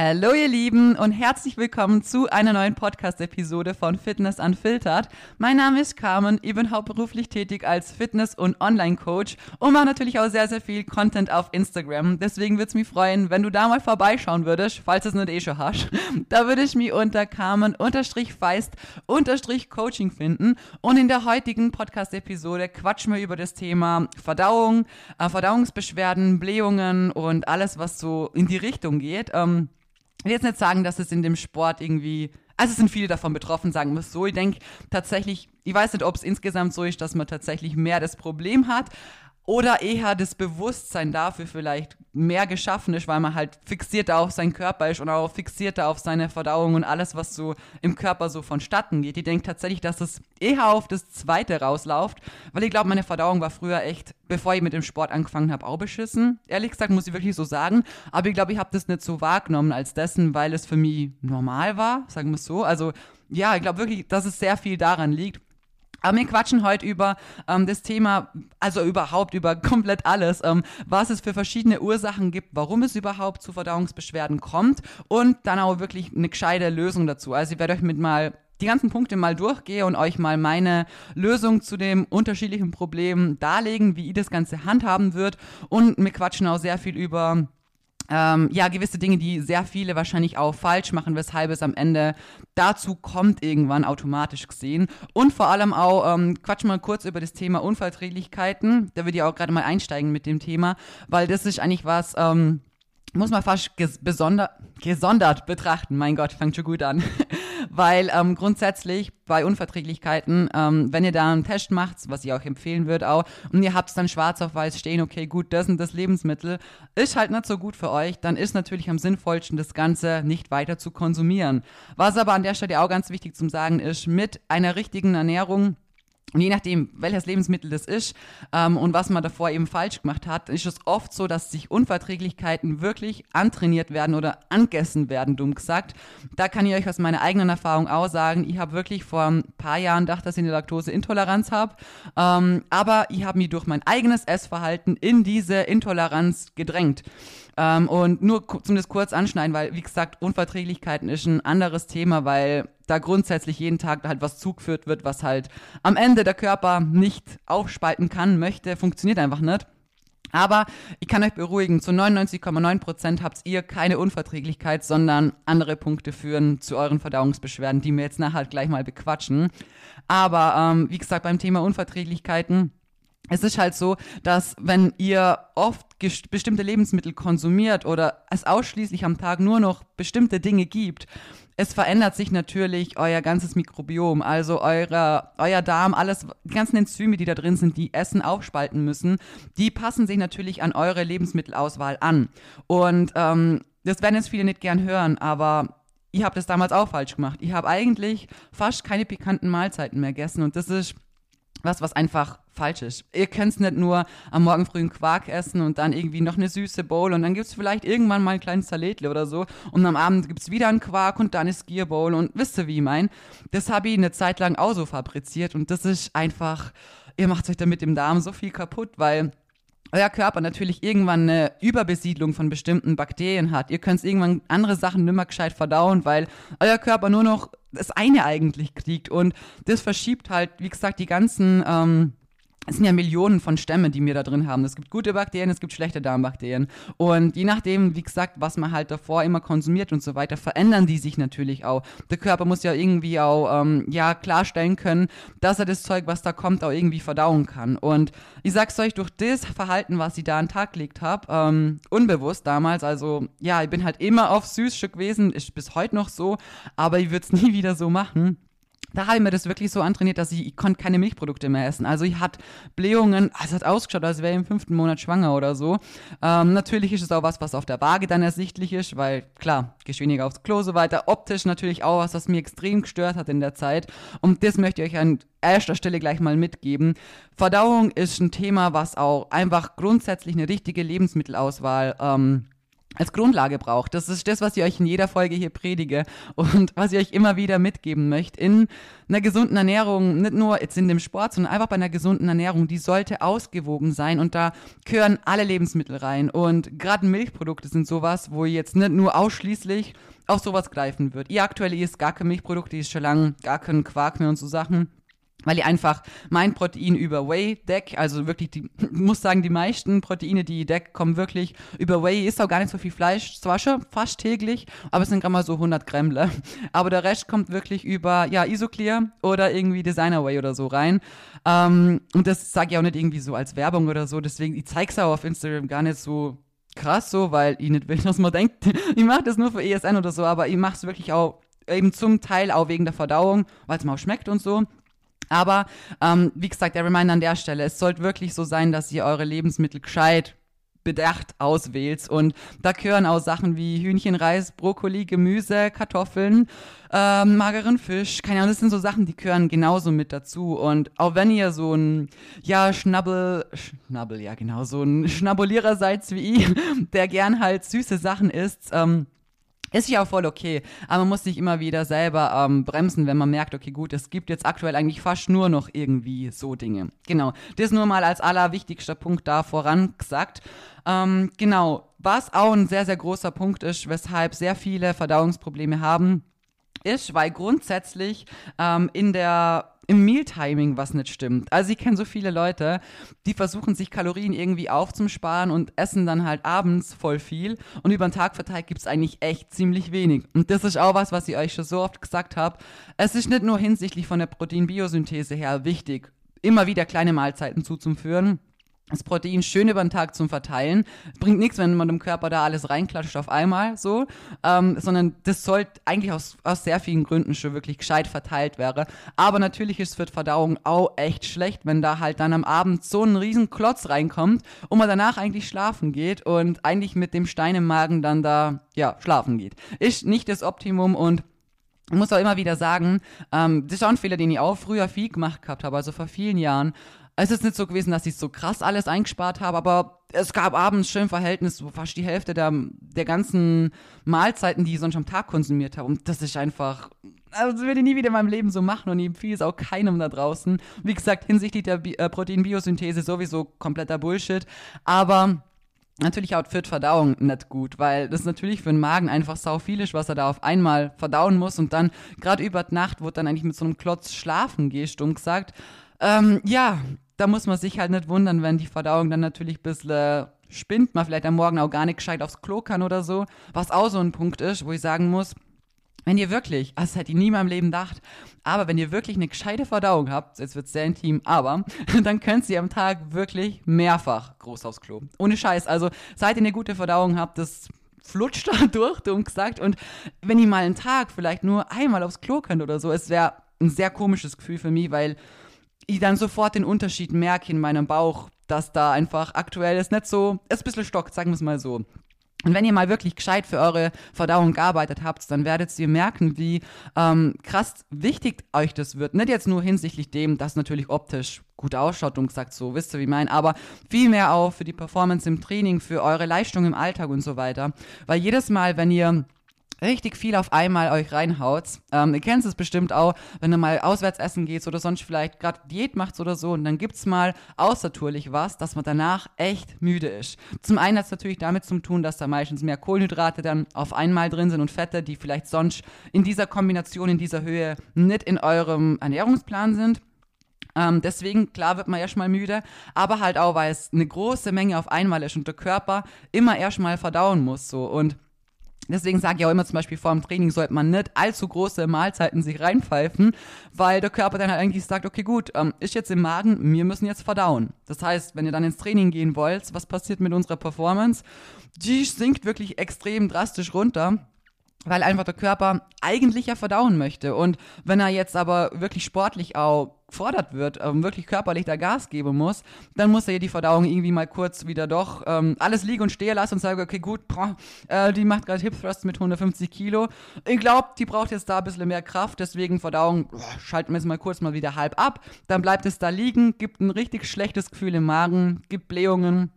Hallo ihr Lieben und herzlich willkommen zu einer neuen Podcast-Episode von Fitness Unfiltered. Mein Name ist Carmen, ich bin hauptberuflich tätig als Fitness- und Online-Coach und mache natürlich auch sehr, sehr viel Content auf Instagram. Deswegen würde es mich freuen, wenn du da mal vorbeischauen würdest, falls es nicht eh schon hast. Da würde ich mich unter Carmen-Feist-Coaching finden und in der heutigen Podcast-Episode quatschen wir über das Thema Verdauung, äh, Verdauungsbeschwerden, Blähungen und alles, was so in die Richtung geht. Ich will jetzt nicht sagen, dass es in dem Sport irgendwie, also es sind viele davon betroffen, sagen wir es so. Ich denke tatsächlich, ich weiß nicht, ob es insgesamt so ist, dass man tatsächlich mehr das Problem hat, oder eher das Bewusstsein dafür vielleicht mehr geschaffen ist, weil man halt fixierter auf seinen Körper ist und auch fixierter auf seine Verdauung und alles, was so im Körper so vonstatten geht. Ich denke tatsächlich, dass es eher auf das Zweite rauslauft, weil ich glaube, meine Verdauung war früher echt, bevor ich mit dem Sport angefangen habe, auch beschissen. Ehrlich gesagt, muss ich wirklich so sagen. Aber ich glaube, ich habe das nicht so wahrgenommen als dessen, weil es für mich normal war, sagen wir es so. Also ja, ich glaube wirklich, dass es sehr viel daran liegt. Aber wir quatschen heute über ähm, das Thema, also überhaupt über komplett alles, ähm, was es für verschiedene Ursachen gibt, warum es überhaupt zu Verdauungsbeschwerden kommt und dann auch wirklich eine gescheite Lösung dazu. Also ich werde euch mit mal die ganzen Punkte mal durchgehe und euch mal meine Lösung zu dem unterschiedlichen Problem darlegen, wie ihr das Ganze handhaben wird. Und wir quatschen auch sehr viel über ähm, ja, gewisse Dinge, die sehr viele wahrscheinlich auch falsch machen, weshalb es am Ende dazu kommt, irgendwann automatisch gesehen. Und vor allem auch, ähm, quatsch mal kurz über das Thema Unverträglichkeiten. Da würde ich auch gerade mal einsteigen mit dem Thema, weil das ist eigentlich was, ähm, muss man fast ges gesondert betrachten. Mein Gott, fängt schon gut an. Weil ähm, grundsätzlich bei Unverträglichkeiten, ähm, wenn ihr da einen Test macht, was ich auch empfehlen würde auch, und ihr habt es dann schwarz auf weiß stehen, okay, gut, das und das Lebensmittel ist halt nicht so gut für euch, dann ist natürlich am sinnvollsten, das Ganze nicht weiter zu konsumieren. Was aber an der Stelle auch ganz wichtig zum Sagen ist, mit einer richtigen Ernährung und je nachdem, welches Lebensmittel das ist ähm, und was man davor eben falsch gemacht hat, ist es oft so, dass sich Unverträglichkeiten wirklich antrainiert werden oder angegessen werden, dumm gesagt. Da kann ich euch aus meiner eigenen Erfahrung auch sagen, ich habe wirklich vor ein paar Jahren gedacht, dass ich eine Laktoseintoleranz habe, ähm, aber ich habe mich durch mein eigenes Essverhalten in diese Intoleranz gedrängt. Ähm, und nur zumindest kurz anschneiden, weil, wie gesagt, Unverträglichkeiten ist ein anderes Thema, weil da grundsätzlich jeden Tag halt was zugeführt wird, was halt am Ende der Körper nicht aufspalten kann, möchte, funktioniert einfach nicht. Aber ich kann euch beruhigen, zu 99,9% habt ihr keine Unverträglichkeit, sondern andere Punkte führen zu euren Verdauungsbeschwerden, die wir jetzt nachher halt gleich mal bequatschen. Aber ähm, wie gesagt, beim Thema Unverträglichkeiten, es ist halt so, dass wenn ihr oft bestimmte Lebensmittel konsumiert oder es ausschließlich am Tag nur noch bestimmte Dinge gibt, es verändert sich natürlich euer ganzes Mikrobiom, also eure, euer Darm, alles, die ganzen Enzyme, die da drin sind, die Essen aufspalten müssen, die passen sich natürlich an eure Lebensmittelauswahl an. Und ähm, das werden jetzt viele nicht gern hören, aber ich habe das damals auch falsch gemacht. Ich habe eigentlich fast keine pikanten Mahlzeiten mehr gegessen und das ist was, was einfach falsch ist. Ihr könnt es nicht nur am Morgen früh einen Quark essen und dann irgendwie noch eine süße Bowl und dann gibt es vielleicht irgendwann mal ein kleines Salätle oder so und am Abend gibt es wieder einen Quark und dann eine Skier Bowl und wisst ihr, wie ich mein? Das habe ich eine Zeit lang auch so fabriziert und das ist einfach, ihr macht euch damit im Darm so viel kaputt, weil euer Körper natürlich irgendwann eine Überbesiedlung von bestimmten Bakterien hat. Ihr könnt irgendwann andere Sachen nimmer gescheit verdauen, weil euer Körper nur noch das eine eigentlich kriegt. Und das verschiebt halt, wie gesagt, die ganzen ähm, es sind ja Millionen von Stämmen, die wir da drin haben. Es gibt gute Bakterien, es gibt schlechte Darmbakterien. Und je nachdem, wie gesagt, was man halt davor immer konsumiert und so weiter, verändern die sich natürlich auch. Der Körper muss ja irgendwie auch ähm, ja, klarstellen können, dass er das Zeug, was da kommt, auch irgendwie verdauen kann. Und ich sag's euch, durch das Verhalten, was ich da an den Tag gelegt habe, ähm, unbewusst damals, also ja, ich bin halt immer auf Süßstück gewesen, ist bis heute noch so, aber ich würde es nie wieder so machen da habe ich mir das wirklich so antrainiert, dass ich, ich konnte keine Milchprodukte mehr essen. Also ich hatte Blähungen, also es hat ausgeschaut, als wäre ich im fünften Monat schwanger oder so. Ähm, natürlich ist es auch was, was auf der Waage dann ersichtlich ist, weil klar, gehst weniger aufs Klo so weiter. Optisch natürlich auch was, was mir extrem gestört hat in der Zeit. Und das möchte ich euch an erster Stelle gleich mal mitgeben. Verdauung ist ein Thema, was auch einfach grundsätzlich eine richtige Lebensmittelauswahl ähm, als Grundlage braucht. Das ist das, was ich euch in jeder Folge hier predige und was ich euch immer wieder mitgeben möchte. In einer gesunden Ernährung, nicht nur jetzt in dem Sport, sondern einfach bei einer gesunden Ernährung, die sollte ausgewogen sein und da gehören alle Lebensmittel rein. Und gerade Milchprodukte sind sowas, wo ihr jetzt nicht nur ausschließlich auf sowas greifen wird. Ihr aktuell isst gar keine Milchprodukte, ihr ist schon lange gar keinen Quark mehr und so Sachen weil ich einfach mein Protein über Whey deck, also wirklich die, muss sagen, die meisten Proteine, die ich deck, kommen wirklich über Whey, ist auch gar nicht so viel Fleisch, zwar schon fast täglich, aber es sind gerade mal so 100 Grammle, aber der Rest kommt wirklich über, ja, Isoclear oder irgendwie Designer Whey oder so rein, ähm, und das sage ich auch nicht irgendwie so als Werbung oder so, deswegen, ich zeige es auch auf Instagram gar nicht so krass so, weil ich nicht will, dass man denkt, ich mache das nur für ESN oder so, aber ich mache es wirklich auch eben zum Teil auch wegen der Verdauung, weil es mir auch schmeckt und so. Aber ähm, wie gesagt, der Reminder an der Stelle, es sollte wirklich so sein, dass ihr eure Lebensmittel gescheit bedacht auswählt. Und da gehören auch Sachen wie Hühnchen, Reis, Brokkoli, Gemüse, Kartoffeln, ähm, mageren Fisch. Keine Ahnung, das sind so Sachen, die gehören genauso mit dazu. Und auch wenn ihr so ein, ja, Schnabbel, Schnabbel, ja genau, so ein Schnabulierer seid wie ich, der gern halt süße Sachen isst, ähm, ist ja auch voll okay, aber man muss sich immer wieder selber ähm, bremsen, wenn man merkt, okay, gut, es gibt jetzt aktuell eigentlich fast nur noch irgendwie so Dinge. Genau, das nur mal als allerwichtigster Punkt da vorangesagt. Ähm, genau, was auch ein sehr, sehr großer Punkt ist, weshalb sehr viele Verdauungsprobleme haben, ist, weil grundsätzlich ähm, in der im Mealtiming was nicht stimmt. Also ich kenne so viele Leute, die versuchen sich Kalorien irgendwie aufzusparen und essen dann halt abends voll viel und über den Tag verteilt gibt es eigentlich echt ziemlich wenig. Und das ist auch was, was ich euch schon so oft gesagt habe. Es ist nicht nur hinsichtlich von der Proteinbiosynthese her wichtig, immer wieder kleine Mahlzeiten zuzuführen, das Protein schön über den Tag zum Verteilen. Bringt nichts, wenn man dem Körper da alles reinklatscht auf einmal so, ähm, sondern das sollte eigentlich aus, aus sehr vielen Gründen schon wirklich gescheit verteilt werden. Aber natürlich ist es für die Verdauung auch echt schlecht, wenn da halt dann am Abend so ein riesen Klotz reinkommt und man danach eigentlich schlafen geht und eigentlich mit dem Stein im Magen dann da, ja, schlafen geht. Ist nicht das Optimum und ich muss auch immer wieder sagen, ähm, das ist auch ein Fehler, den ich auch früher viel gemacht gehabt habe, also vor vielen Jahren, es ist nicht so gewesen, dass ich so krass alles eingespart habe, aber es gab abends schön Verhältnis, so fast die Hälfte der, der ganzen Mahlzeiten, die ich sonst am Tag konsumiert habe. Und das ist einfach, also das würde ich nie wieder in meinem Leben so machen und ich empfehle es auch keinem da draußen. Wie gesagt, hinsichtlich der Bi äh, Proteinbiosynthese sowieso kompletter Bullshit. Aber natürlich auch für Verdauung nicht gut, weil das natürlich für den Magen einfach sau viel ist, was er da auf einmal verdauen muss und dann gerade über die Nacht, wo dann eigentlich mit so einem Klotz schlafen gehst, dumm gesagt. Ähm, ja, da muss man sich halt nicht wundern, wenn die Verdauung dann natürlich ein bisschen äh, spinnt, man vielleicht am Morgen auch gar nicht gescheit aufs Klo kann oder so. Was auch so ein Punkt ist, wo ich sagen muss, wenn ihr wirklich, also das hätte ich nie in meinem Leben gedacht, aber wenn ihr wirklich eine gescheite Verdauung habt, jetzt wird es sehr intim, aber dann könnt ihr am Tag wirklich mehrfach groß aufs Klo. Ohne Scheiß. Also, seit ihr eine gute Verdauung habt, das flutscht da durch, dumm gesagt. Und wenn ihr mal einen Tag vielleicht nur einmal aufs Klo könnt oder so, es wäre ein sehr komisches Gefühl für mich, weil ich dann sofort den Unterschied merke in meinem Bauch, dass da einfach aktuell ist nicht so, ist ein bisschen stockt, sagen wir es mal so. Und wenn ihr mal wirklich gescheit für eure Verdauung gearbeitet habt, dann werdet ihr merken, wie ähm, krass wichtig euch das wird. Nicht jetzt nur hinsichtlich dem, dass natürlich optisch gut ausschaut und gesagt, so wisst ihr, wie ich meine, aber vielmehr auch für die Performance im Training, für eure Leistung im Alltag und so weiter. Weil jedes Mal, wenn ihr richtig viel auf einmal euch reinhaut. Ähm, ihr kennt es bestimmt auch, wenn ihr mal auswärts essen geht oder sonst vielleicht gerade Diät macht oder so und dann gibt es mal außertourlich was, dass man danach echt müde ist. Zum einen hat es natürlich damit zu tun, dass da meistens mehr Kohlenhydrate dann auf einmal drin sind und Fette, die vielleicht sonst in dieser Kombination, in dieser Höhe nicht in eurem Ernährungsplan sind. Ähm, deswegen, klar wird man erstmal müde, aber halt auch, weil es eine große Menge auf einmal ist und der Körper immer erstmal verdauen muss. So. Und Deswegen sage ich auch immer zum Beispiel vor dem Training sollte man nicht allzu große Mahlzeiten sich reinpfeifen, weil der Körper dann halt eigentlich sagt, okay gut, ähm, ist jetzt im Magen, wir müssen jetzt verdauen. Das heißt, wenn ihr dann ins Training gehen wollt, was passiert mit unserer Performance? Die sinkt wirklich extrem drastisch runter weil einfach der Körper eigentlich ja verdauen möchte. Und wenn er jetzt aber wirklich sportlich auch gefordert wird, ähm, wirklich körperlich da Gas geben muss, dann muss er ja die Verdauung irgendwie mal kurz wieder doch ähm, alles liegen und stehen lassen und sagen, okay, gut, boah, äh, die macht gerade Hip Thrust mit 150 Kilo. Ich glaube, die braucht jetzt da ein bisschen mehr Kraft, deswegen Verdauung, boah, schalten wir jetzt mal kurz mal wieder halb ab. Dann bleibt es da liegen, gibt ein richtig schlechtes Gefühl im Magen, gibt Blähungen,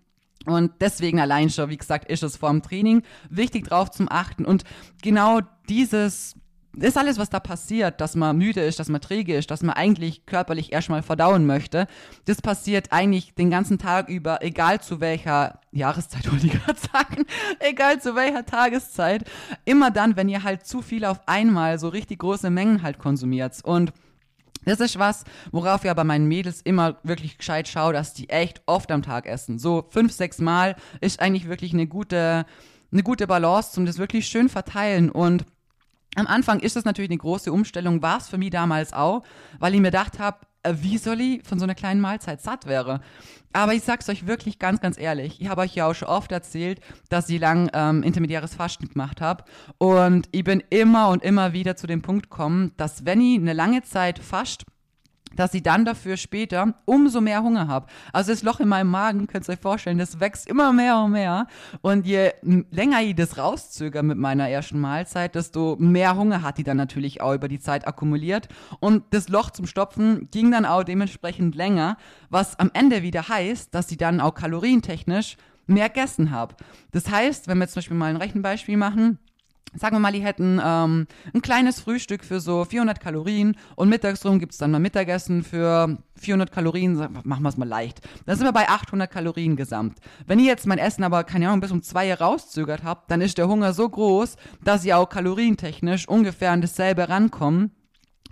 Und deswegen allein schon, wie gesagt, ist es vor dem Training wichtig drauf zum Achten. Und genau dieses, ist alles, was da passiert, dass man müde ist, dass man träge ist, dass man eigentlich körperlich erstmal verdauen möchte, das passiert eigentlich den ganzen Tag über, egal zu welcher Jahreszeit, wollte ich gerade sagen, egal zu welcher Tageszeit, immer dann, wenn ihr halt zu viel auf einmal so richtig große Mengen halt konsumiert. Und das ist was, worauf ich bei meinen Mädels immer wirklich gescheit schaue, dass die echt oft am Tag essen. So fünf, sechs Mal ist eigentlich wirklich eine gute, eine gute Balance, um das wirklich schön verteilen. Und am Anfang ist das natürlich eine große Umstellung, war es für mich damals auch, weil ich mir gedacht habe, wie soll ich von so einer kleinen Mahlzeit satt wäre. Aber ich sag's euch wirklich ganz, ganz ehrlich. Ich habe euch ja auch schon oft erzählt, dass ich lang ähm, intermediäres Fasten gemacht habe. Und ich bin immer und immer wieder zu dem Punkt gekommen, dass wenn ich eine lange Zeit fast dass ich dann dafür später umso mehr Hunger habe. Also das Loch in meinem Magen, könnt ihr euch vorstellen, das wächst immer mehr und mehr. Und je länger ich das rauszögere mit meiner ersten Mahlzeit, desto mehr Hunger hat die dann natürlich auch über die Zeit akkumuliert. Und das Loch zum Stopfen ging dann auch dementsprechend länger, was am Ende wieder heißt, dass ich dann auch kalorientechnisch mehr gegessen habe. Das heißt, wenn wir zum Beispiel mal ein Rechenbeispiel machen, Sagen wir mal, die hätten ähm, ein kleines Frühstück für so 400 Kalorien und mittags rum gibt es dann mal Mittagessen für 400 Kalorien, machen wir es mal leicht. Dann sind wir bei 800 Kalorien gesamt. Wenn ihr jetzt mein Essen aber, keine Ahnung, bis um zwei rauszögert habt, dann ist der Hunger so groß, dass ihr auch kalorientechnisch ungefähr an dasselbe rankommen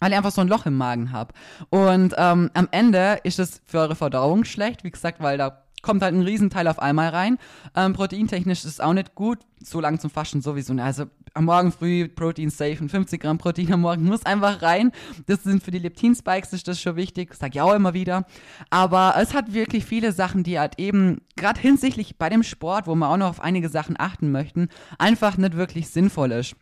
weil ihr einfach so ein Loch im Magen habt. Und ähm, am Ende ist es für eure Verdauung schlecht, wie gesagt, weil da kommt halt ein Riesenteil auf einmal rein. Ähm, proteintechnisch ist es auch nicht gut, so lang zum Faschen sowieso. Also am Morgen früh Protein safe und 50 Gramm Protein am Morgen muss einfach rein. Das sind für die Leptin-Spikes ist das schon wichtig, sag ich auch immer wieder. Aber es hat wirklich viele Sachen, die halt eben, gerade hinsichtlich bei dem Sport, wo wir auch noch auf einige Sachen achten möchten, einfach nicht wirklich sinnvoll ist.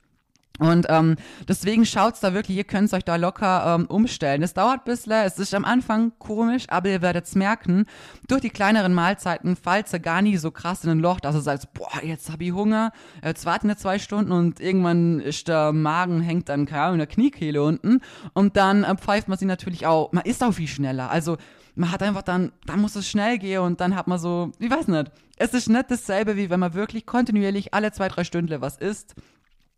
Und ähm, deswegen schaut's da wirklich, ihr könnt euch da locker ähm, umstellen. Es dauert ein bisschen, es ist am Anfang komisch, aber ihr werdet's merken, durch die kleineren Mahlzeiten falls ihr gar nie so krass in ein Loch, dass ihr sagt, boah, jetzt hab ich Hunger, jetzt warten wir zwei Stunden und irgendwann ist der Magen, hängt dann, keine Ahnung, in der Kniekehle unten. Und dann äh, pfeift man sie natürlich auch, man ist auch viel schneller, also man hat einfach dann, dann muss es schnell gehen und dann hat man so, ich weiß nicht, es ist nicht dasselbe, wie wenn man wirklich kontinuierlich alle zwei, drei Stunden was isst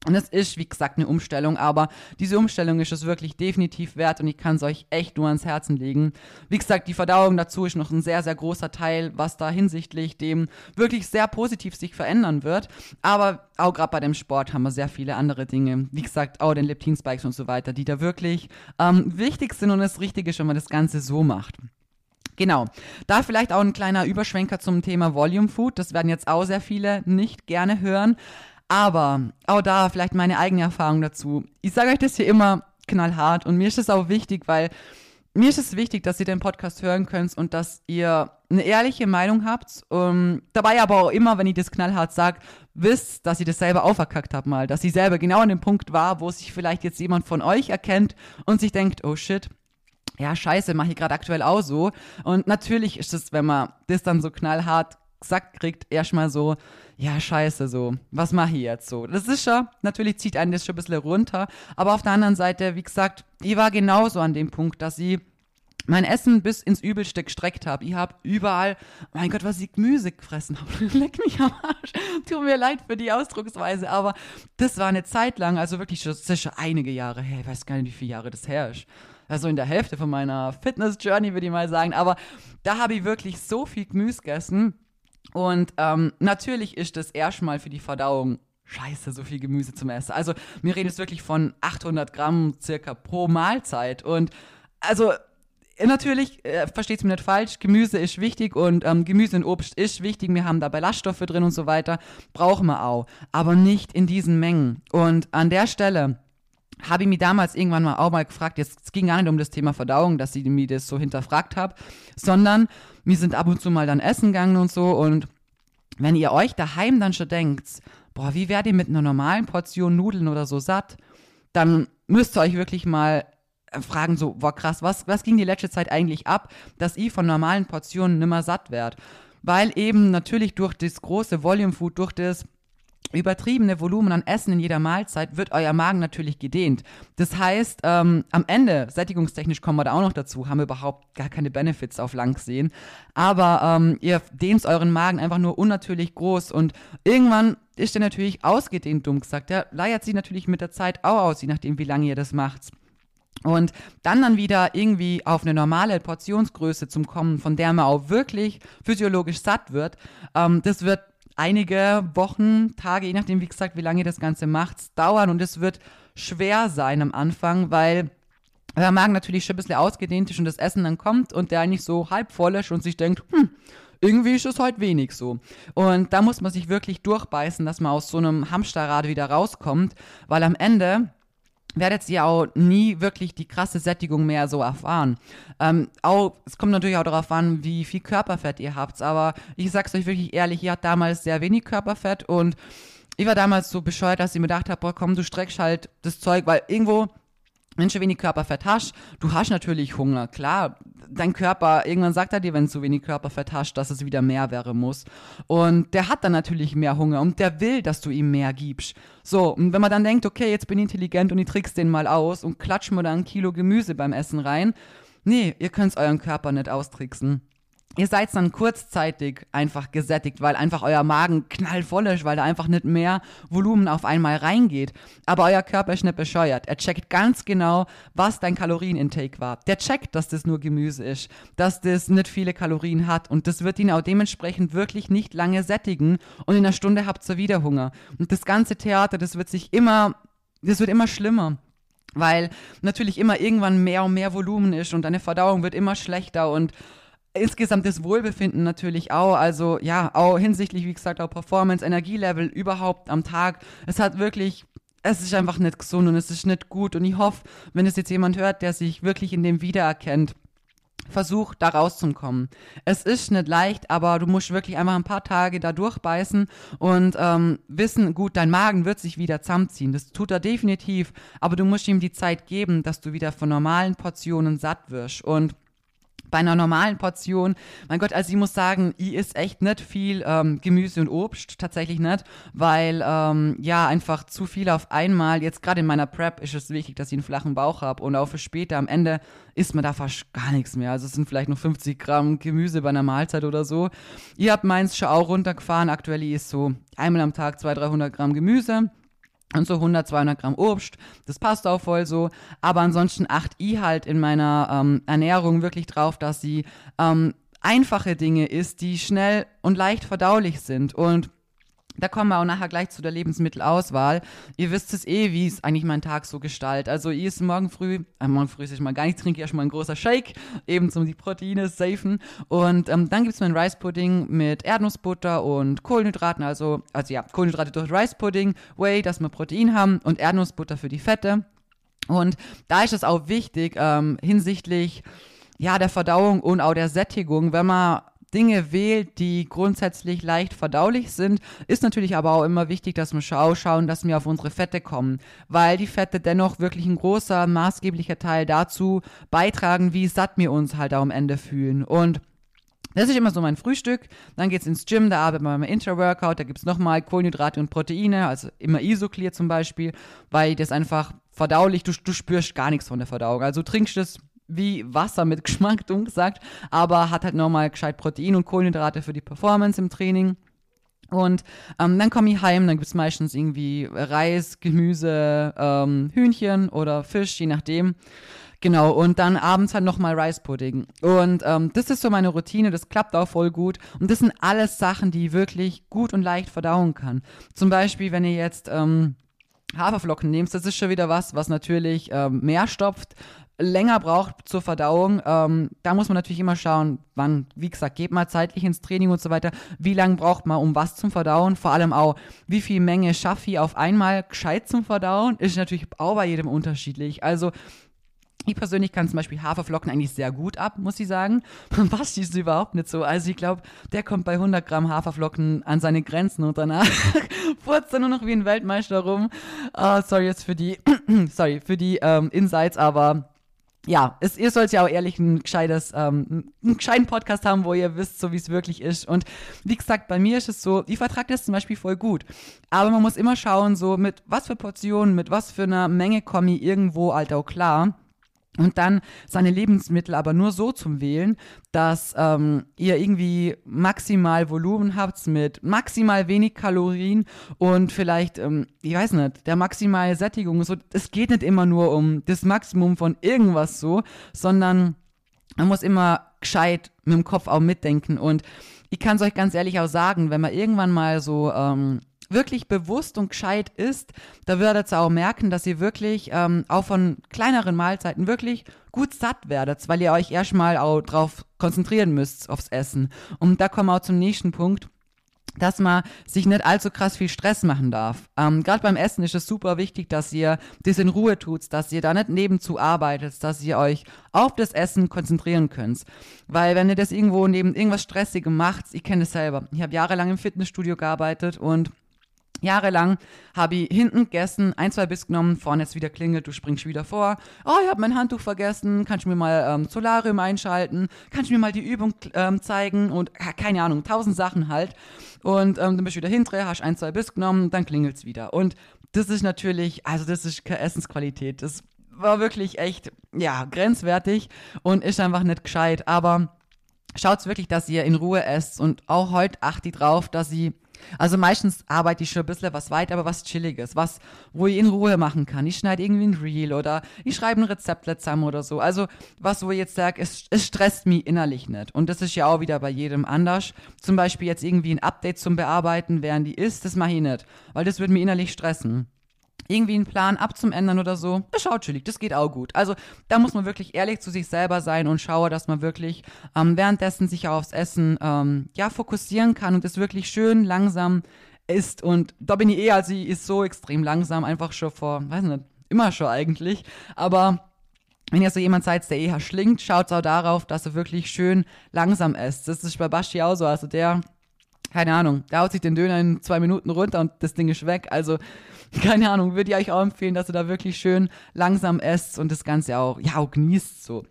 und es ist, wie gesagt, eine Umstellung, aber diese Umstellung ist es wirklich definitiv wert und ich kann es euch echt nur ans Herzen legen. Wie gesagt, die Verdauung dazu ist noch ein sehr, sehr großer Teil, was da hinsichtlich dem wirklich sehr positiv sich verändern wird. Aber auch gerade bei dem Sport haben wir sehr viele andere Dinge. Wie gesagt, auch den Leptin-Spikes und so weiter, die da wirklich ähm, wichtig sind und es richtig ist, wenn man das Ganze so macht. Genau. Da vielleicht auch ein kleiner Überschwenker zum Thema Volume Food. Das werden jetzt auch sehr viele nicht gerne hören. Aber auch da vielleicht meine eigene Erfahrung dazu. Ich sage euch das hier immer knallhart und mir ist es auch wichtig, weil mir ist es wichtig, dass ihr den Podcast hören könnt und dass ihr eine ehrliche Meinung habt. Um, dabei aber auch immer, wenn ich das knallhart sage, wisst, dass ihr das selber auferkackt habt mal. Dass ich selber genau an dem Punkt war, wo sich vielleicht jetzt jemand von euch erkennt und sich denkt, oh shit, ja, scheiße, mache ich gerade aktuell auch so. Und natürlich ist es, wenn man das dann so knallhart gesagt kriegt, erstmal so, ja, scheiße, so, was mache ich jetzt so? Das ist schon, natürlich zieht einen das schon ein bisschen runter, aber auf der anderen Seite, wie gesagt, ich war genauso an dem Punkt, dass ich mein Essen bis ins Übelste gestreckt habe. Ich habe überall, mein Gott, was ich Gemüse gefressen habe. Leck mich am Arsch. Tut mir leid für die Ausdrucksweise, aber das war eine Zeit lang, also wirklich schon, das ist schon einige Jahre her. Ich weiß gar nicht, wie viele Jahre das her ist. Also in der Hälfte von meiner Fitness-Journey, würde ich mal sagen. Aber da habe ich wirklich so viel Gemüse gegessen und ähm, natürlich ist das erstmal für die Verdauung scheiße, so viel Gemüse zum Essen. Also wir reden jetzt wirklich von 800 Gramm circa pro Mahlzeit. Und also natürlich, äh, versteht es mir nicht falsch, Gemüse ist wichtig und ähm, Gemüse und Obst ist wichtig. Wir haben da Ballaststoffe drin und so weiter. Brauchen wir auch. Aber nicht in diesen Mengen. Und an der Stelle habe ich mich damals irgendwann mal auch mal gefragt, jetzt es ging gar nicht um das Thema Verdauung, dass ich mir das so hinterfragt habe, sondern wir sind ab und zu mal dann essen gegangen und so und wenn ihr euch daheim dann schon denkt, boah, wie werdet ihr mit einer normalen Portion Nudeln oder so satt, dann müsst ihr euch wirklich mal äh, fragen, so, boah, krass, was, was ging die letzte Zeit eigentlich ab, dass ihr von normalen Portionen nimmer satt werdet? Weil eben natürlich durch das große Volume Food, durch das übertriebene Volumen an Essen in jeder Mahlzeit wird euer Magen natürlich gedehnt. Das heißt, ähm, am Ende, sättigungstechnisch kommen wir da auch noch dazu, haben wir überhaupt gar keine Benefits auf lang sehen. Aber ähm, ihr dehnt euren Magen einfach nur unnatürlich groß und irgendwann ist der natürlich ausgedehnt, dumm gesagt. Der leiert sich natürlich mit der Zeit auch aus, je nachdem, wie lange ihr das macht. Und dann dann wieder irgendwie auf eine normale Portionsgröße zum Kommen, von der man auch wirklich physiologisch satt wird, ähm, das wird einige Wochen, Tage, je nachdem, wie gesagt, wie lange ihr das Ganze macht, dauern und es wird schwer sein am Anfang, weil der Magen natürlich schon ein bisschen ausgedehnt ist und das Essen dann kommt und der eigentlich so halb voll ist und sich denkt, hm, irgendwie ist es heute wenig so. Und da muss man sich wirklich durchbeißen, dass man aus so einem Hamsterrad wieder rauskommt, weil am Ende werdet ihr auch nie wirklich die krasse Sättigung mehr so erfahren. Ähm, auch, es kommt natürlich auch darauf an, wie viel Körperfett ihr habt, aber ich sag's euch wirklich ehrlich, ihr habt damals sehr wenig Körperfett und ich war damals so bescheuert, dass ich mir gedacht habe, boah, komm, du streckst halt das Zeug, weil irgendwo wenn du wenig Körperfett hast, du hast natürlich Hunger, klar. Dein Körper, irgendwann sagt er dir, wenn du zu wenig Körperfett hast, dass es wieder mehr wäre muss. Und der hat dann natürlich mehr Hunger und der will, dass du ihm mehr gibst. So, und wenn man dann denkt, okay, jetzt bin ich intelligent und ich trickst den mal aus und klatscht mir da ein Kilo Gemüse beim Essen rein. Nee, ihr könnt euren Körper nicht austricksen ihr seid dann kurzzeitig einfach gesättigt, weil einfach euer Magen knallvoll ist, weil da einfach nicht mehr Volumen auf einmal reingeht. Aber euer Körper ist nicht bescheuert. Er checkt ganz genau, was dein Kalorienintake war. Der checkt, dass das nur Gemüse ist, dass das nicht viele Kalorien hat und das wird ihn auch dementsprechend wirklich nicht lange sättigen und in einer Stunde habt ihr wieder Hunger. Und das ganze Theater, das wird sich immer, das wird immer schlimmer weil natürlich immer irgendwann mehr und mehr Volumen ist und deine Verdauung wird immer schlechter und insgesamt das Wohlbefinden natürlich auch. Also ja, auch hinsichtlich, wie gesagt, auch Performance, Energielevel überhaupt am Tag. Es hat wirklich es ist einfach nicht gesund und es ist nicht gut. Und ich hoffe, wenn es jetzt jemand hört, der sich wirklich in dem wiedererkennt, versuch da rauszukommen. Es ist nicht leicht, aber du musst wirklich einfach ein paar Tage da durchbeißen und ähm, wissen, gut, dein Magen wird sich wieder zusammenziehen. Das tut er definitiv, aber du musst ihm die Zeit geben, dass du wieder von normalen Portionen satt wirst. Und bei einer normalen Portion, mein Gott, also ich muss sagen, ich ist echt nicht viel ähm, Gemüse und Obst, tatsächlich nicht, weil ähm, ja, einfach zu viel auf einmal, jetzt gerade in meiner Prep ist es wichtig, dass ich einen flachen Bauch habe und auch für später am Ende isst man da fast gar nichts mehr, also es sind vielleicht noch 50 Gramm Gemüse bei einer Mahlzeit oder so. Ihr habt meins schon auch runtergefahren, aktuell ist so einmal am Tag 200, 300 Gramm Gemüse, und so 100, 200 Gramm Obst. Das passt auch voll so. Aber ansonsten achte ich halt in meiner ähm, Ernährung wirklich drauf, dass sie ähm, einfache Dinge ist, die schnell und leicht verdaulich sind. Und da kommen wir auch nachher gleich zu der Lebensmittelauswahl. Ihr wisst es eh, wie es eigentlich mein Tag so gestaltet. Also ich ist morgen früh, äh, morgen früh ist ich mal gar nicht, trinke erstmal ein großer Shake, eben um die Proteine safen. Und ähm, dann gibt es meinen Rice Pudding mit Erdnussbutter und Kohlenhydraten, also, also ja, Kohlenhydrate durch Rice Pudding, Whey, dass wir Protein haben und Erdnussbutter für die Fette. Und da ist es auch wichtig, ähm, hinsichtlich ja, der Verdauung und auch der Sättigung, wenn man Dinge wählt, die grundsätzlich leicht verdaulich sind, ist natürlich aber auch immer wichtig, dass wir schauen, dass wir auf unsere Fette kommen, weil die Fette dennoch wirklich ein großer, maßgeblicher Teil dazu beitragen, wie satt wir uns halt auch am Ende fühlen. Und das ist immer so mein Frühstück. Dann geht's ins Gym, da arbeitet man beim Intra-Workout, da gibt's nochmal Kohlenhydrate und Proteine, also immer Isoclear zum Beispiel, weil das einfach verdaulich, du, du spürst gar nichts von der Verdauung. Also trinkst es wie Wasser mit Geschmack, dumm gesagt, aber hat halt nochmal gescheit Protein und Kohlenhydrate für die Performance im Training. Und ähm, dann komme ich heim, dann gibt es meistens irgendwie Reis, Gemüse, ähm, Hühnchen oder Fisch, je nachdem. Genau, und dann abends halt nochmal Rice Pudding. Und ähm, das ist so meine Routine, das klappt auch voll gut. Und das sind alles Sachen, die ich wirklich gut und leicht verdauen kann. Zum Beispiel, wenn ihr jetzt ähm, Haferflocken nehmt, das ist schon wieder was, was natürlich ähm, mehr stopft, länger braucht zur Verdauung. Ähm, da muss man natürlich immer schauen, wann, wie gesagt, geht man zeitlich ins Training und so weiter. Wie lange braucht man, um was zum Verdauen? Vor allem auch, wie viel Menge schaffe ich auf einmal gescheit zum Verdauen? Ist natürlich auch bei jedem unterschiedlich. Also, ich persönlich kann zum Beispiel Haferflocken eigentlich sehr gut ab, muss ich sagen. Basti ist überhaupt nicht so. Also ich glaube, der kommt bei 100 Gramm Haferflocken an seine Grenzen und danach furzt er nur noch wie ein Weltmeister rum. Uh, sorry jetzt für die, sorry, für die ähm, Insights, aber ja, es, ihr sollt ja auch ehrlich ein gescheites, ähm, einen gescheiten Podcast haben, wo ihr wisst, so wie es wirklich ist. Und wie gesagt, bei mir ist es so, ich vertrage das zum Beispiel voll gut. Aber man muss immer schauen, so mit was für Portionen, mit was für einer Menge komme ich irgendwo halt auch klar und dann seine Lebensmittel aber nur so zum Wählen, dass ähm, ihr irgendwie maximal Volumen habt mit maximal wenig Kalorien und vielleicht, ähm, ich weiß nicht, der maximale Sättigung. So, es geht nicht immer nur um das Maximum von irgendwas so, sondern man muss immer gescheit mit dem Kopf auch mitdenken. Und ich kann es euch ganz ehrlich auch sagen, wenn man irgendwann mal so ähm, wirklich bewusst und gescheit isst, da werdet ihr auch merken, dass ihr wirklich ähm, auch von kleineren Mahlzeiten wirklich gut satt werdet, weil ihr euch erstmal auch drauf konzentrieren müsst aufs Essen. Und da kommen wir auch zum nächsten Punkt dass man sich nicht allzu krass viel Stress machen darf. Ähm, Gerade beim Essen ist es super wichtig, dass ihr das in Ruhe tut, dass ihr da nicht nebenzu arbeitet, dass ihr euch auf das Essen konzentrieren könnt. Weil wenn ihr das irgendwo neben irgendwas Stressigem macht, ich kenne es selber. Ich habe jahrelang im Fitnessstudio gearbeitet und Jahrelang habe ich hinten gegessen, ein, zwei Biss genommen, vorne jetzt wieder klingelt, du springst wieder vor. Oh, ich habe mein Handtuch vergessen, kannst du mir mal ähm, Solarium einschalten, kannst du mir mal die Übung ähm, zeigen und ja, keine Ahnung, tausend Sachen halt. Und ähm, dann bist du wieder hinterher, hast ein, zwei Biss genommen, dann klingelt es wieder. Und das ist natürlich, also das ist keine Essensqualität. Das war wirklich echt, ja, grenzwertig und ist einfach nicht gescheit. Aber schaut wirklich, dass ihr in Ruhe esst und auch heute achtet drauf, dass ihr also meistens arbeite ich schon ein bisschen was weit, aber was Chilliges, was, wo ich in Ruhe machen kann. Ich schneide irgendwie ein Reel oder ich schreibe ein Rezept zusammen oder so. Also was, wo ich jetzt sage, es, es stresst mich innerlich nicht. Und das ist ja auch wieder bei jedem anders. Zum Beispiel jetzt irgendwie ein Update zum Bearbeiten, während die ist, das mache ich nicht, weil das würde mich innerlich stressen irgendwie einen Plan abzuändern oder so, das schaut chillig, das geht auch gut. Also da muss man wirklich ehrlich zu sich selber sein und schaue, dass man wirklich ähm, währenddessen sich aufs Essen ähm, ja, fokussieren kann und es wirklich schön langsam ist. Und da bin ich eher, sie ist so extrem langsam, einfach schon vor, weiß nicht, immer schon eigentlich. Aber wenn ihr so jemand seid, der eher schlingt, schaut auch darauf, dass er wirklich schön langsam isst. Das ist bei Basti auch so. Also der, keine Ahnung, der haut sich den Döner in zwei Minuten runter und das Ding ist weg. Also keine Ahnung, würde ich euch auch empfehlen, dass ihr da wirklich schön langsam esst und das Ganze auch, ja, auch genießt so.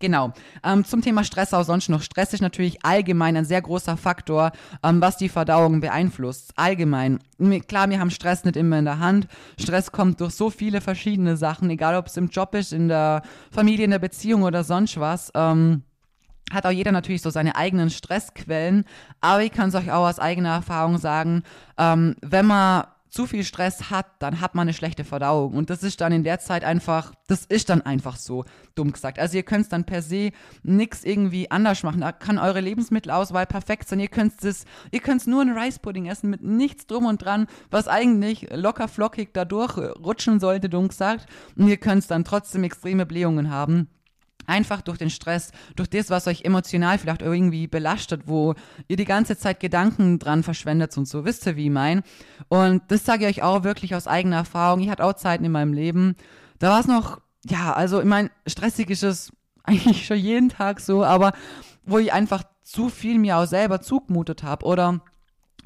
Genau. Ähm, zum Thema Stress auch sonst noch. Stress ist natürlich allgemein ein sehr großer Faktor, ähm, was die Verdauung beeinflusst. Allgemein. Klar, wir haben Stress nicht immer in der Hand. Stress kommt durch so viele verschiedene Sachen, egal ob es im Job ist, in der Familie, in der Beziehung oder sonst was. Ähm, hat auch jeder natürlich so seine eigenen Stressquellen. Aber ich kann es euch auch aus eigener Erfahrung sagen, ähm, wenn man zu viel Stress hat, dann hat man eine schlechte Verdauung. Und das ist dann in der Zeit einfach, das ist dann einfach so, dumm gesagt. Also ihr könnt dann per se nichts irgendwie anders machen. Da kann eure Lebensmittelauswahl perfekt sein. Ihr könnt es, ihr könnt nur einen Rice Pudding essen mit nichts drum und dran, was eigentlich locker flockig dadurch rutschen sollte, dumm gesagt. Und ihr könnt dann trotzdem extreme Blähungen haben. Einfach durch den Stress, durch das, was euch emotional vielleicht irgendwie belastet, wo ihr die ganze Zeit Gedanken dran verschwendet und so. Wisst ihr, wie ich mein? Und das sage ich euch auch wirklich aus eigener Erfahrung. Ich hatte auch Zeiten in meinem Leben, da war es noch, ja, also ich meine, stressig ist es eigentlich schon jeden Tag so, aber wo ich einfach zu viel mir auch selber zugemutet habe oder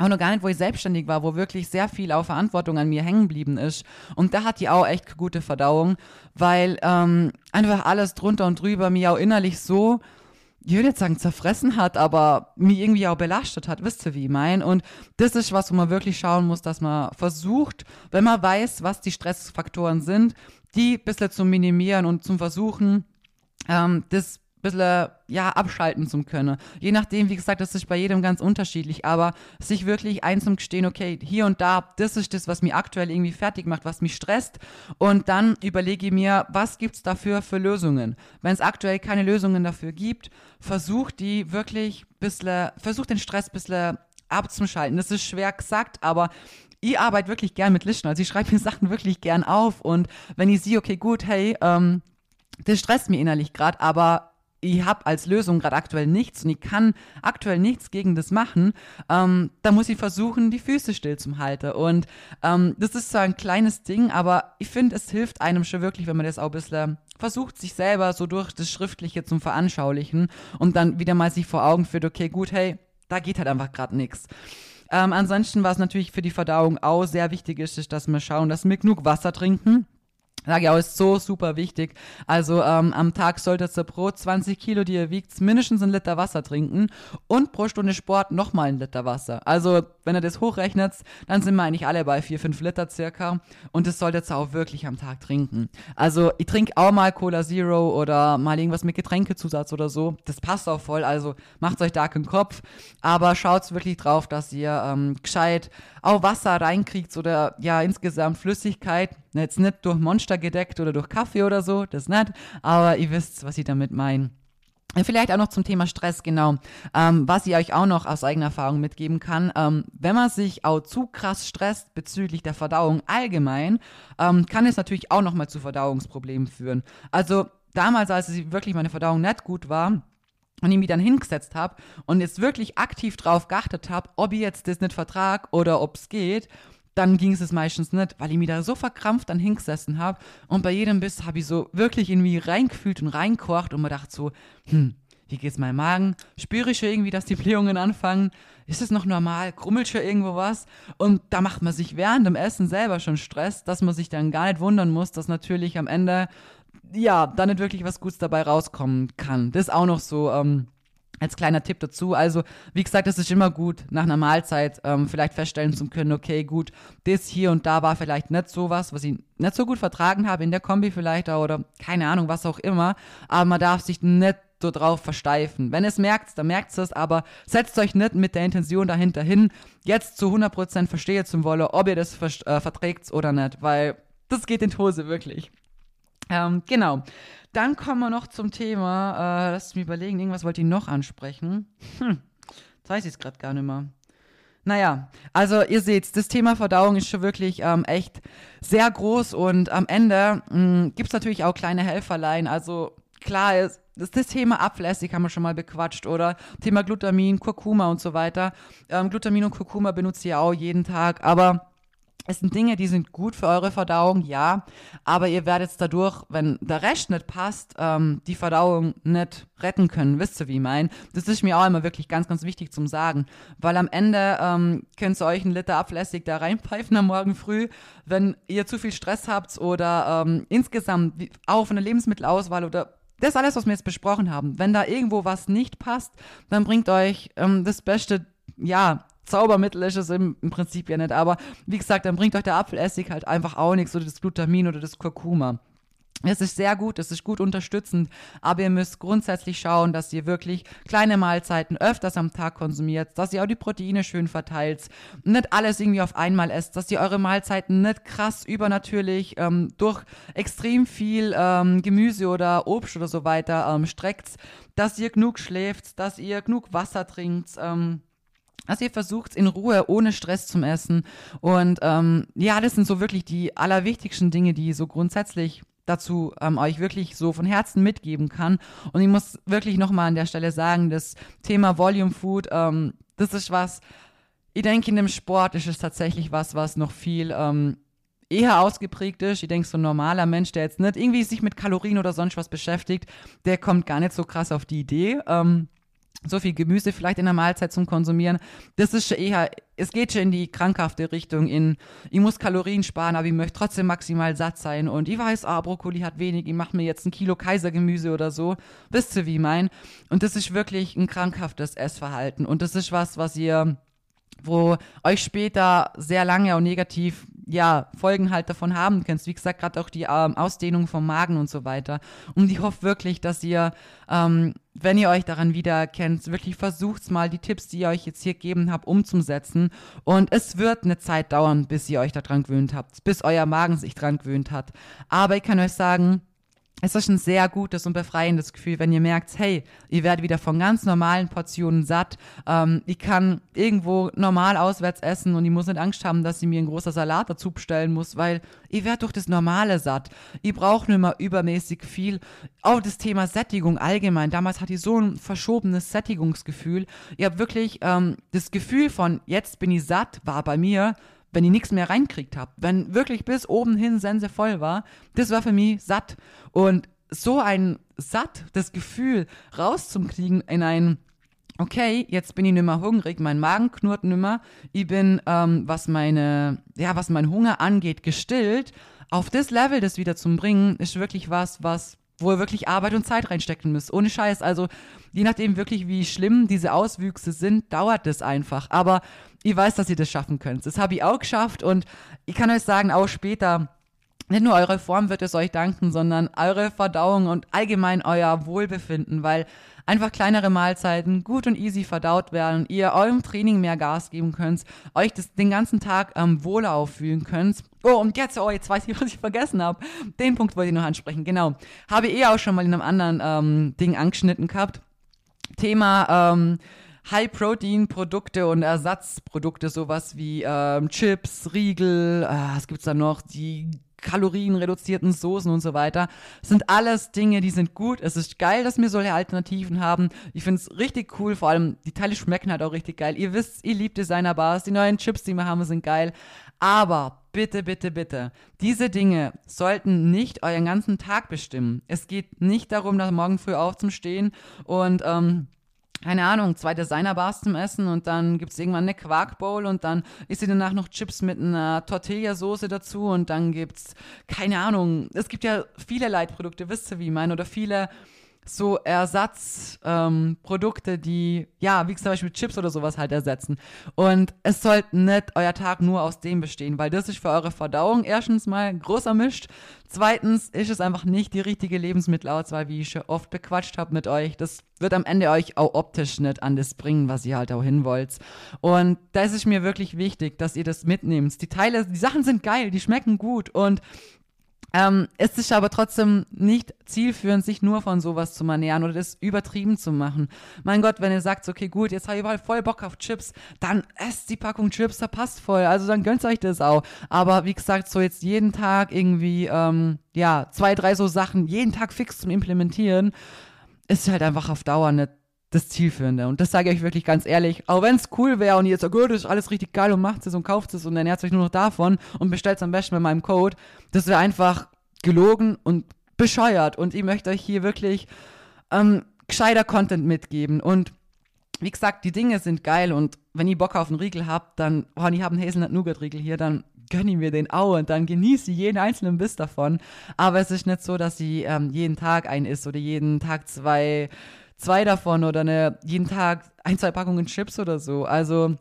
auch noch gar nicht, wo ich selbstständig war, wo wirklich sehr viel auf Verantwortung an mir hängen geblieben ist. Und da hat die auch echt gute Verdauung, weil ähm, einfach alles drunter und drüber mir auch innerlich so, ich würde jetzt sagen, zerfressen hat, aber mich irgendwie auch belastet hat, wisst ihr, wie ich mein? Und das ist was, wo man wirklich schauen muss, dass man versucht, wenn man weiß, was die Stressfaktoren sind, die ein bisschen zu minimieren und zum Versuchen, ähm, das bisschen, ja, abschalten zu können. Je nachdem, wie gesagt, das ist bei jedem ganz unterschiedlich, aber sich wirklich einzugestehen, okay, hier und da, das ist das, was mich aktuell irgendwie fertig macht, was mich stresst und dann überlege ich mir, was gibt's dafür für Lösungen? Wenn es aktuell keine Lösungen dafür gibt, versucht die wirklich bisschen, versucht den Stress ein bisschen abzuschalten. Das ist schwer gesagt, aber ich arbeite wirklich gern mit Listen. Also ich schreibe mir Sachen wirklich gern auf und wenn ich sehe, okay, gut, hey, ähm, das stresst mir innerlich gerade, aber ich habe als Lösung gerade aktuell nichts und ich kann aktuell nichts gegen das machen, ähm, da muss ich versuchen, die Füße still zu halten. Und ähm, das ist zwar ein kleines Ding, aber ich finde, es hilft einem schon wirklich, wenn man das auch ein bisschen versucht, sich selber so durch das Schriftliche zum Veranschaulichen und dann wieder mal sich vor Augen führt, okay, gut, hey, da geht halt einfach gerade nichts. Ähm, ansonsten, was natürlich für die Verdauung auch sehr wichtig ist, ist, dass wir schauen, dass wir genug Wasser trinken. Sage ich auch, ist so super wichtig. Also ähm, am Tag solltet ihr pro 20 Kilo, die ihr wiegt, mindestens einen Liter Wasser trinken und pro Stunde Sport nochmal einen Liter Wasser. Also wenn ihr das hochrechnet, dann sind wir eigentlich alle bei 4, 5 Liter circa und das solltet ihr auch wirklich am Tag trinken. Also ich trinke auch mal Cola Zero oder mal irgendwas mit Getränkezusatz oder so. Das passt auch voll, also macht euch da keinen Kopf, aber schaut wirklich drauf, dass ihr ähm, gescheit auch Wasser reinkriegt oder ja insgesamt Flüssigkeit. Jetzt nicht durch Monster gedeckt oder durch Kaffee oder so, das nicht, aber ihr wisst, was ich damit meine. Vielleicht auch noch zum Thema Stress, genau. Ähm, was ich euch auch noch aus eigener Erfahrung mitgeben kann, ähm, wenn man sich auch zu krass stresst bezüglich der Verdauung allgemein, ähm, kann es natürlich auch nochmal zu Verdauungsproblemen führen. Also damals, als wirklich meine Verdauung nicht gut war, und ich mich dann hingesetzt habe und jetzt wirklich aktiv drauf geachtet habe, ob ich jetzt das nicht vertrag oder ob es geht, dann ging es meistens nicht, weil ich mich da so verkrampft dann hingesessen habe und bei jedem Biss habe ich so wirklich irgendwie reingefühlt und reinkocht und mir dachte so, hm, wie geht's meinem Magen? Spüre ich schon irgendwie, dass die Blähungen anfangen? Ist es noch normal? Krummelt schon irgendwo was? Und da macht man sich während dem Essen selber schon Stress, dass man sich dann gar nicht wundern muss, dass natürlich am Ende ja, da nicht wirklich was Gutes dabei rauskommen kann. Das ist auch noch so ähm, als kleiner Tipp dazu. Also, wie gesagt, es ist immer gut, nach einer Mahlzeit ähm, vielleicht feststellen zu können, okay, gut, das hier und da war vielleicht nicht so was, was ich nicht so gut vertragen habe in der Kombi vielleicht oder keine Ahnung, was auch immer. Aber man darf sich nicht so drauf versteifen. Wenn es merkt, dann merkt es, aber setzt euch nicht mit der Intention dahinter hin, jetzt zu 100% verstehe zum Wolle, ob ihr das äh, verträgt oder nicht, weil das geht in die Hose, wirklich. Ähm, genau. Dann kommen wir noch zum Thema, äh, lass mich überlegen, irgendwas wollte ich noch ansprechen. Hm, jetzt weiß ich es gerade gar nicht mehr. Naja, also ihr seht, das Thema Verdauung ist schon wirklich ähm, echt sehr groß und am Ende hm, gibt es natürlich auch kleine Helferlein. Also klar ist, das, das Thema Abflässig haben wir schon mal bequatscht oder Thema Glutamin, Kurkuma und so weiter. Ähm, Glutamin und Kurkuma benutzt ihr auch jeden Tag, aber es sind Dinge, die sind gut für eure Verdauung, ja, aber ihr werdet dadurch, wenn der Rest nicht passt, ähm, die Verdauung nicht retten können. Wisst ihr, wie ich meine? Das ist mir auch immer wirklich ganz, ganz wichtig zum Sagen, weil am Ende ähm, könnt ihr euch einen Liter ablässig da reinpfeifen am Morgen früh, wenn ihr zu viel Stress habt oder ähm, insgesamt auch von der Lebensmittelauswahl oder das alles, was wir jetzt besprochen haben. Wenn da irgendwo was nicht passt, dann bringt euch ähm, das Beste ja, Zaubermittel ist es im, im, Prinzip ja nicht. Aber wie gesagt, dann bringt euch der Apfelessig halt einfach auch nichts oder das Glutamin oder das Kurkuma. Es ist sehr gut, es ist gut unterstützend, aber ihr müsst grundsätzlich schauen, dass ihr wirklich kleine Mahlzeiten öfters am Tag konsumiert, dass ihr auch die Proteine schön verteilt, nicht alles irgendwie auf einmal esst, dass ihr eure Mahlzeiten nicht krass übernatürlich ähm, durch extrem viel ähm, Gemüse oder Obst oder so weiter ähm, streckt, dass ihr genug schläft, dass ihr genug Wasser trinkt. Ähm, also ihr versucht in Ruhe, ohne Stress zum Essen. Und ähm, ja, das sind so wirklich die allerwichtigsten Dinge, die so grundsätzlich dazu ähm, euch wirklich so von Herzen mitgeben kann. Und ich muss wirklich nochmal an der Stelle sagen, das Thema Volume Food, ähm, das ist was, ich denke, in dem Sport ist es tatsächlich was, was noch viel ähm, eher ausgeprägt ist. Ich denke, so ein normaler Mensch, der jetzt nicht irgendwie sich mit Kalorien oder sonst was beschäftigt, der kommt gar nicht so krass auf die Idee. Ähm, so viel Gemüse vielleicht in der Mahlzeit zum Konsumieren. Das ist schon eher, es geht schon in die krankhafte Richtung, in, ich muss Kalorien sparen, aber ich möchte trotzdem maximal satt sein. Und ich weiß, ah, Brokkoli hat wenig, ich mache mir jetzt ein Kilo Kaisergemüse oder so. Wisst ihr, wie ich mein? Und das ist wirklich ein krankhaftes Essverhalten. Und das ist was, was ihr wo euch später sehr lange und negativ ja, Folgen halt davon haben könnt. Wie gesagt, gerade auch die ähm, Ausdehnung vom Magen und so weiter. Und ich hoffe wirklich, dass ihr, ähm, wenn ihr euch daran wiedererkennt, wirklich versucht mal die Tipps, die ich euch jetzt hier gegeben habe, umzusetzen. Und es wird eine Zeit dauern, bis ihr euch daran gewöhnt habt, bis euer Magen sich daran gewöhnt hat. Aber ich kann euch sagen, es ist ein sehr gutes und befreiendes Gefühl, wenn ihr merkt, hey, ihr werdet wieder von ganz normalen Portionen satt. Ähm, ich kann irgendwo normal auswärts essen und ich muss nicht Angst haben, dass ich mir ein großer Salat dazu bestellen muss, weil ihr werdet durch das Normale satt. Ihr braucht nicht mehr übermäßig viel. Auch das Thema Sättigung allgemein. Damals hatte ich so ein verschobenes Sättigungsgefühl. Ihr habt wirklich ähm, das Gefühl von, jetzt bin ich satt, war bei mir wenn ich nichts mehr reinkriegt habe, wenn wirklich bis oben hin Sense voll war, das war für mich satt. Und so ein satt, das Gefühl rauszukriegen in ein, okay, jetzt bin ich nicht mehr hungrig, mein Magen knurrt nicht mehr, ich bin, ähm, was meine, ja, was mein Hunger angeht, gestillt, auf das Level das wieder zu bringen, ist wirklich was, was wo ihr wirklich Arbeit und Zeit reinstecken müsst. Ohne Scheiß. Also, je nachdem wirklich, wie schlimm diese Auswüchse sind, dauert das einfach. Aber ich weiß, dass ihr das schaffen könnt. Das habe ich auch geschafft und ich kann euch sagen, auch später, nicht nur eure Form wird es euch danken, sondern eure Verdauung und allgemein euer Wohlbefinden, weil einfach kleinere Mahlzeiten gut und easy verdaut werden, ihr eurem Training mehr Gas geben könnt, euch das, den ganzen Tag ähm, wohler auffühlen könnt. Oh, und jetzt, oh, jetzt weiß ich, was ich vergessen habe. Den Punkt wollte ich noch ansprechen, genau. Habe ich eh auch schon mal in einem anderen ähm, Ding angeschnitten gehabt. Thema ähm, High-Protein-Produkte und Ersatzprodukte, sowas wie ähm, Chips, Riegel, äh, was gibt's da noch, die kalorienreduzierten Soßen und so weiter. Sind alles Dinge, die sind gut. Es ist geil, dass wir solche Alternativen haben. Ich finde es richtig cool. Vor allem, die Teile schmecken halt auch richtig geil. Ihr wisst, ihr liebt Designer Bars. Die neuen Chips, die wir haben, sind geil. Aber bitte, bitte, bitte, diese Dinge sollten nicht euren ganzen Tag bestimmen. Es geht nicht darum, nach morgen früh aufzustehen und ähm, keine Ahnung, zwei Designer-Bars zum Essen und dann gibt es irgendwann eine Quarkbowl und dann isst sie danach noch Chips mit einer Tortilla-Soße dazu und dann gibt's, keine Ahnung, es gibt ja viele Leitprodukte, wisst ihr, wie ich meine, oder viele so Ersatzprodukte, ähm, die, ja, wie zum Beispiel Chips oder sowas halt ersetzen. Und es sollte nicht euer Tag nur aus dem bestehen, weil das ist für eure Verdauung erstens mal groß ermischt. Zweitens ist es einfach nicht die richtige Lebensmittelauswahl, wie ich schon oft bequatscht habe mit euch. Das wird am Ende euch auch optisch nicht an das bringen, was ihr halt auch hin wollt. Und da ist es mir wirklich wichtig, dass ihr das mitnehmt. Die Teile, die Sachen sind geil, die schmecken gut und ähm, es ist aber trotzdem nicht zielführend, sich nur von sowas zu ernähren oder das übertrieben zu machen. Mein Gott, wenn ihr sagt, okay, gut, jetzt habe ich mal voll Bock auf Chips, dann esst die Packung Chips, da passt voll. Also dann gönnt euch das auch. Aber wie gesagt, so jetzt jeden Tag irgendwie, ähm, ja, zwei, drei so Sachen jeden Tag fix zum Implementieren, ist halt einfach auf Dauer nicht das Zielführende. Und das sage ich euch wirklich ganz ehrlich. Auch wenn es cool wäre und ihr jetzt sagt, oh, das ist alles richtig geil und macht es und kauft es und ernährt euch nur noch davon und bestellt es am besten mit meinem Code, das wäre einfach gelogen und bescheuert. Und ich möchte euch hier wirklich ähm, gescheiter Content mitgeben. Und wie gesagt, die Dinge sind geil und wenn ihr Bock auf einen Riegel habt, dann, oh, ich habe einen Hazelnut-Nougat-Riegel hier, dann gönne ich mir den auch und dann genieße ich jeden einzelnen Biss davon. Aber es ist nicht so, dass sie ähm, jeden Tag einen isst oder jeden Tag zwei zwei davon oder eine, jeden Tag ein, zwei Packungen Chips oder so. Also,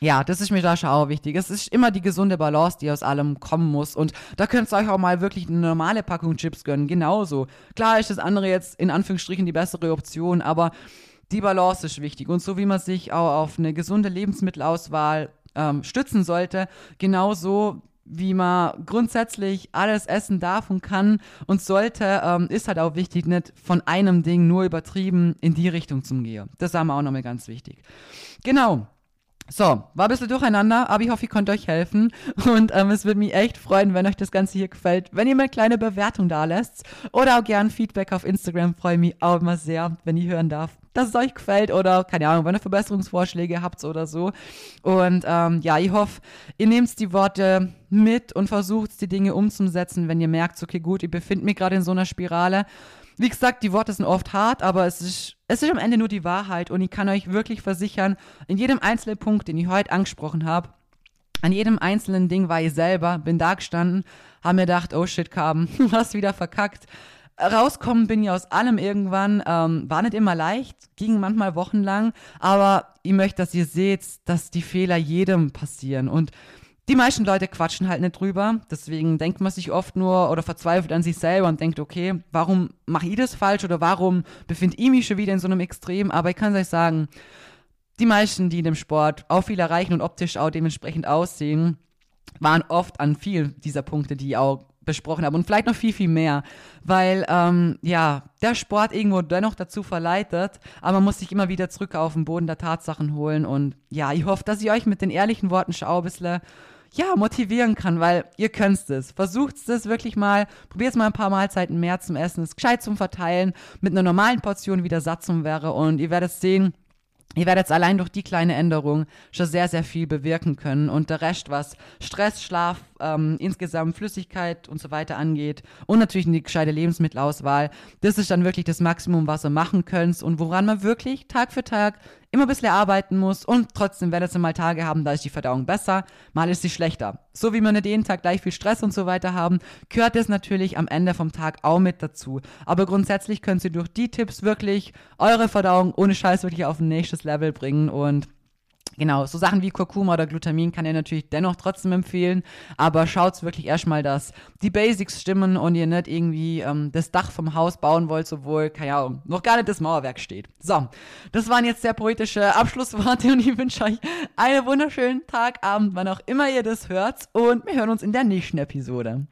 ja, das ist mir da schon auch wichtig. Es ist immer die gesunde Balance, die aus allem kommen muss. Und da könnt ihr euch auch mal wirklich eine normale Packung Chips gönnen. Genauso. Klar ist das andere jetzt in Anführungsstrichen die bessere Option, aber die Balance ist wichtig. Und so wie man sich auch auf eine gesunde Lebensmittelauswahl ähm, stützen sollte, genauso wie man grundsätzlich alles essen darf und kann und sollte, ähm, ist halt auch wichtig, nicht von einem Ding nur übertrieben in die Richtung zu gehen. Das haben wir auch nochmal ganz wichtig. Genau. So, war ein bisschen durcheinander, aber ich hoffe, ich konnte euch helfen. Und ähm, es würde mich echt freuen, wenn euch das Ganze hier gefällt. Wenn ihr mir eine kleine Bewertung da lässt oder auch gern Feedback auf Instagram, freue ich mich auch immer sehr, wenn ich hören darf, dass es euch gefällt oder, keine Ahnung, wenn ihr Verbesserungsvorschläge habt oder so. Und ähm, ja, ich hoffe, ihr nehmt die Worte mit und versucht die Dinge umzusetzen, wenn ihr merkt, okay, gut, ich befinde mich gerade in so einer Spirale. Wie gesagt, die Worte sind oft hart, aber es ist, es ist am Ende nur die Wahrheit und ich kann euch wirklich versichern, in jedem einzelnen Punkt, den ich heute angesprochen habe, an jedem einzelnen Ding war ich selber, bin da gestanden, habe mir gedacht, oh shit, Carben, du hast wieder verkackt. Rauskommen bin ich aus allem irgendwann. Ähm, war nicht immer leicht, ging manchmal wochenlang, aber ich möchte, dass ihr seht, dass die Fehler jedem passieren. Und die meisten Leute quatschen halt nicht drüber. Deswegen denkt man sich oft nur oder verzweifelt an sich selber und denkt, okay, warum mache ich das falsch oder warum befinde ich mich schon wieder in so einem Extrem? Aber ich kann euch sagen, die meisten, die in dem Sport auch viel erreichen und optisch auch dementsprechend aussehen, waren oft an vielen dieser Punkte, die ich auch besprochen habe. Und vielleicht noch viel, viel mehr, weil ähm, ja, der Sport irgendwo dennoch dazu verleitet, aber man muss sich immer wieder zurück auf den Boden der Tatsachen holen. Und ja, ich hoffe, dass ich euch mit den ehrlichen Worten schau ein bisschen ja, motivieren kann, weil ihr könnt es. Versucht es wirklich mal, probiert es mal ein paar Mahlzeiten mehr zum Essen, es gescheit zum Verteilen, mit einer normalen Portion wieder satt zum wäre. Und ihr werdet sehen, Ihr werdet allein durch die kleine Änderung schon sehr, sehr viel bewirken können. Und der Rest, was Stress, Schlaf, ähm, insgesamt Flüssigkeit und so weiter angeht und natürlich eine gescheite Lebensmittelauswahl, das ist dann wirklich das Maximum, was ihr machen könnt und woran man wirklich Tag für Tag immer ein bisschen arbeiten muss und trotzdem werdet ihr mal Tage haben, da ist die Verdauung besser, mal ist sie schlechter. So wie wir nicht jeden Tag gleich viel Stress und so weiter haben, gehört es natürlich am Ende vom Tag auch mit dazu. Aber grundsätzlich könnt ihr durch die Tipps wirklich eure Verdauung ohne Scheiß wirklich auf ein nächstes Level bringen und Genau, so Sachen wie Kurkuma oder Glutamin kann ihr natürlich dennoch trotzdem empfehlen, aber schaut wirklich erstmal, dass die Basics stimmen und ihr nicht irgendwie ähm, das Dach vom Haus bauen wollt, obwohl, keine Ahnung, noch gar nicht das Mauerwerk steht. So, das waren jetzt sehr poetische Abschlussworte und ich wünsche euch einen wunderschönen Tag, Abend, wann auch immer ihr das hört und wir hören uns in der nächsten Episode.